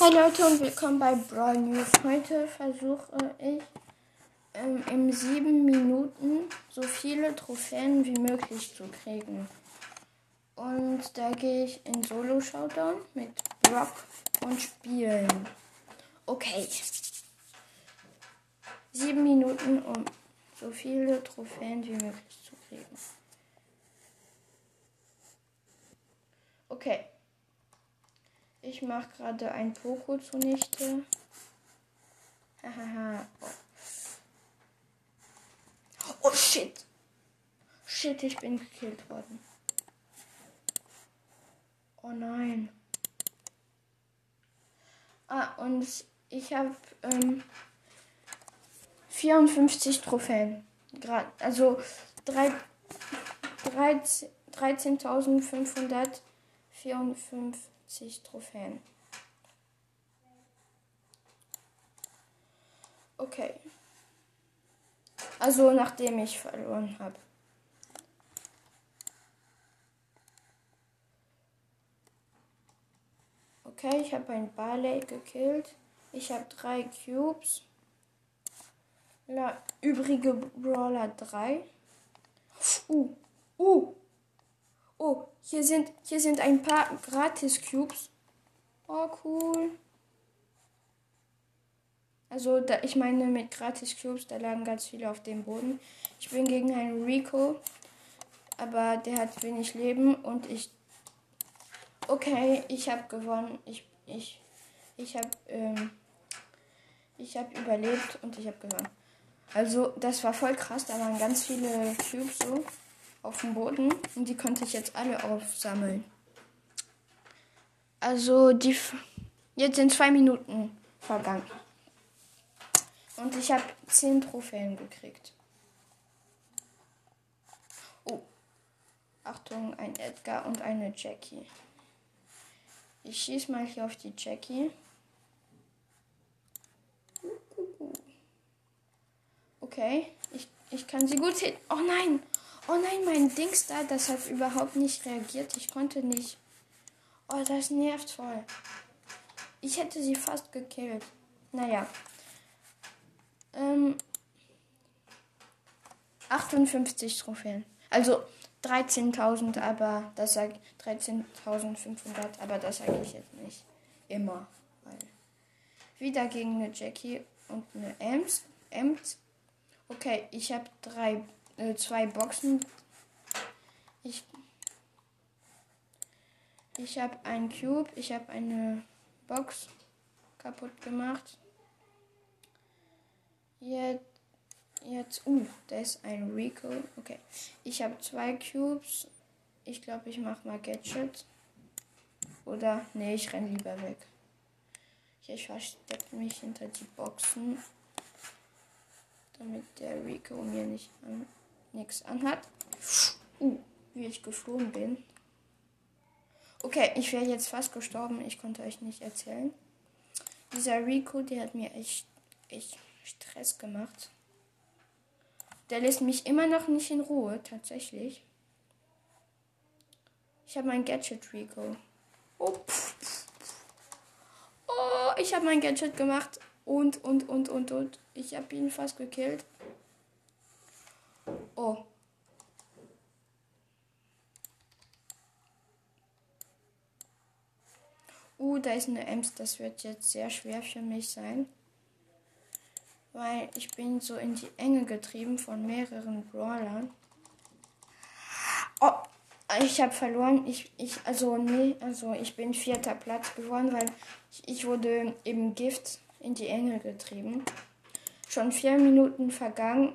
Hi Leute und willkommen bei Brawl News. Heute versuche ich ähm, in sieben Minuten so viele Trophäen wie möglich zu kriegen. Und da gehe ich in Solo Showdown mit Brock und spielen. Okay. Sieben Minuten, um so viele Trophäen wie möglich zu kriegen. Okay. Ich mache gerade ein Poko zunichte. Hahaha. oh. oh shit. Shit, ich bin gekillt worden. Oh nein. Ah, und ich habe ähm, 54 Trophäen. Grad, also 13.554 Trophäen. Okay. Also nachdem ich verloren habe. Okay, ich habe ein Barley gekillt. Ich habe drei Cubes. La, übrige Brawler 3. Uh, uh. Hier sind, hier sind ein paar Gratis-Cubes. Oh, cool. Also, da, ich meine mit Gratis-Cubes, da lagen ganz viele auf dem Boden. Ich bin gegen einen Rico, aber der hat wenig Leben und ich. Okay, ich habe gewonnen. Ich, ich, ich habe, ähm, ich habe überlebt und ich habe gewonnen. Also, das war voll krass. Da waren ganz viele Cubes so auf dem Boden und die konnte ich jetzt alle aufsammeln. Also, die. Jetzt sind zwei Minuten vergangen. Und ich habe zehn Trophäen gekriegt. Oh. Achtung, ein Edgar und eine Jackie. Ich schieße mal hier auf die Jackie. Okay, ich, ich kann sie gut sehen. Oh nein! Oh nein, mein Dings da, das hat überhaupt nicht reagiert. Ich konnte nicht. Oh, das nervt voll. Ich hätte sie fast gekillt. Naja. Ähm, 58 Trophäen. Also 13.000, aber das sag 13.500, aber das sage ich jetzt nicht immer. Weil wieder gegen eine Jackie und eine Ems. Ems. Okay, ich habe drei, äh, zwei Boxen. Ich, ich habe einen Cube, ich habe eine Box kaputt gemacht. Jetzt, jetzt, uh, da ist ein Rico. Okay, ich habe zwei Cubes. Ich glaube, ich mache mal Gadget. Oder, nee, ich renne lieber weg. Ich verstecke mich hinter die Boxen damit der Rico mir nicht an, nichts anhat. Uh, wie ich geflogen bin. Okay, ich wäre jetzt fast gestorben. Ich konnte euch nicht erzählen. Dieser Rico, der hat mir echt, echt Stress gemacht. Der lässt mich immer noch nicht in Ruhe, tatsächlich. Ich habe mein Gadget Rico. Oh, oh ich habe mein Gadget gemacht. Und, und, und, und, und. Ich habe ihn fast gekillt. Oh. Uh, da ist eine Ems. Das wird jetzt sehr schwer für mich sein. Weil ich bin so in die Enge getrieben von mehreren Brawlern. Oh, ich habe verloren. Ich, ich, also, nee, also ich bin vierter Platz geworden, weil ich, ich wurde im Gift in die Enge getrieben. Schon vier Minuten vergangen.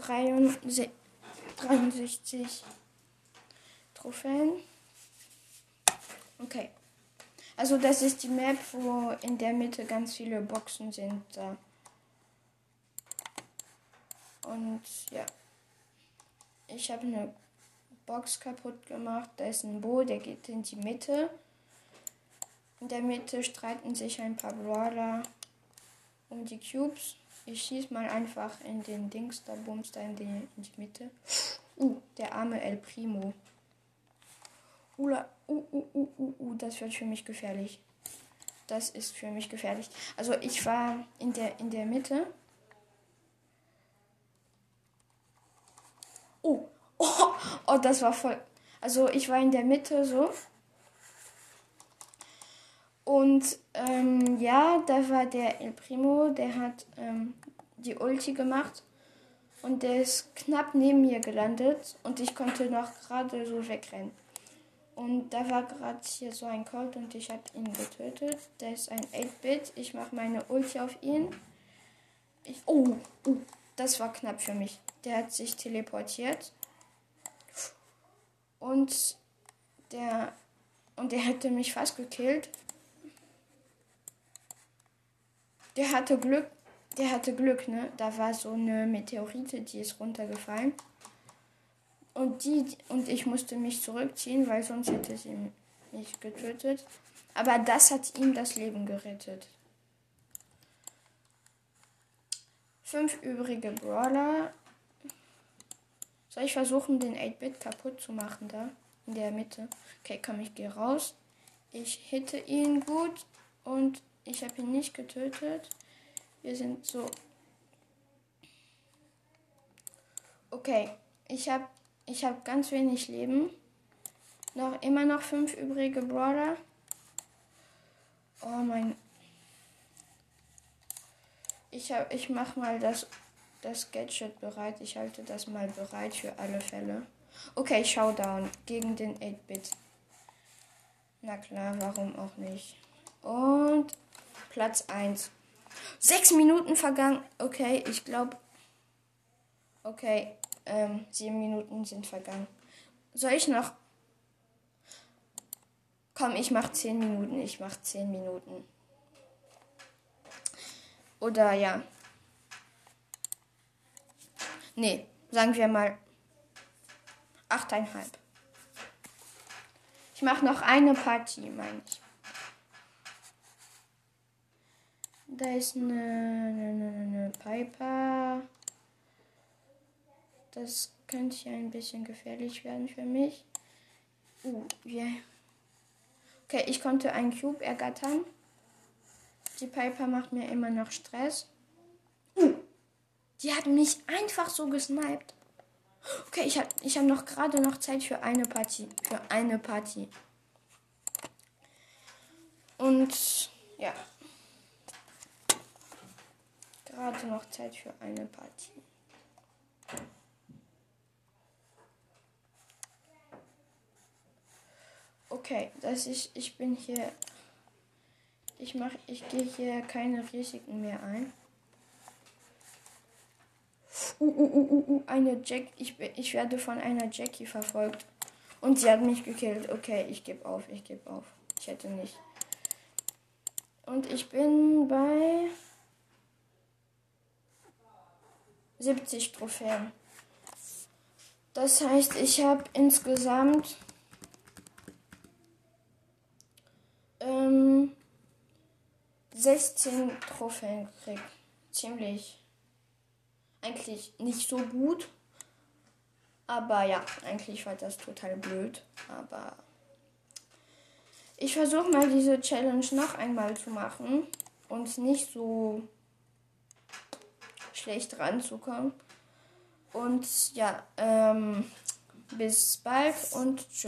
63 Trophäen. Okay. Also das ist die Map, wo in der Mitte ganz viele Boxen sind. Da. Und ja. Ich habe eine Box kaputt gemacht. Da ist ein Bo, der geht in die Mitte. In der Mitte streiten sich ein paar Brawler um die Cubes. Ich schieße mal einfach in den Dings, da Bums da in die, in die Mitte. Uh, der arme El Primo. cooler. Uh, uh, uh, uh, uh, das wird für mich gefährlich. Das ist für mich gefährlich. Also ich war in der, in der Mitte. Oh, oh, oh, das war voll. Also ich war in der Mitte so. Und ähm, ja, da war der El Primo, der hat ähm, die Ulti gemacht. Und der ist knapp neben mir gelandet und ich konnte noch gerade so wegrennen. Und da war gerade hier so ein Colt und ich habe ihn getötet. Der ist ein 8-Bit. Ich mache meine Ulti auf ihn. Ich, oh, oh, das war knapp für mich. Der hat sich teleportiert. Und der und der hätte mich fast gekillt. Der hatte Glück, der hatte Glück, ne? Da war so eine Meteorite, die ist runtergefallen. Und die und ich musste mich zurückziehen, weil sonst hätte sie mich getötet. Aber das hat ihm das Leben gerettet. Fünf übrige Brawler. Soll ich versuchen, den 8-Bit kaputt zu machen da? In der Mitte. Okay, komm, ich gehe raus. Ich hitte ihn gut und ich habe ihn nicht getötet. Wir sind so. Okay, ich habe ich hab ganz wenig Leben. Noch immer noch fünf übrige Brawler. Oh mein. Ich hab, ich mach mal das, das Gadget bereit. Ich halte das mal bereit für alle Fälle. Okay, Showdown gegen den 8-Bit. Na klar, warum auch nicht. Und Platz 1. Sechs Minuten vergangen. Okay, ich glaube. Okay, ähm, sieben Minuten sind vergangen. Soll ich noch. Komm, ich mach zehn Minuten. Ich mach zehn Minuten. Oder ja. Nee, sagen wir mal achteinhalb. Ich mache noch eine Partie, meine ich. Da ist eine, eine, eine Piper. Das könnte ja ein bisschen gefährlich werden für mich. Uh, yeah. Okay, ich konnte einen Cube ergattern. Die Piper macht mir immer noch Stress. Uh, die hat mich einfach so gesniped. Okay, ich habe ich hab noch gerade noch Zeit für eine Partie. Für eine Partie. Und ja. Gerade noch Zeit für eine Partie. Okay, das ist, ich bin hier, ich mache, ich gehe hier keine Risiken mehr ein. Uh, uh, uh, uh, eine Jack, ich, ich werde von einer Jackie verfolgt. Und sie hat mich gekillt. Okay, ich gebe auf, ich gebe auf. Ich hätte nicht. Und ich bin bei 70 Trophäen. Das heißt, ich habe insgesamt ähm, 16 Trophäen gekriegt. Ziemlich. Eigentlich nicht so gut. Aber ja, eigentlich war das total blöd. Aber ich versuche mal diese Challenge noch einmal zu machen und nicht so schlecht ranzukommen. Und ja, ähm, bis bald und tschüss.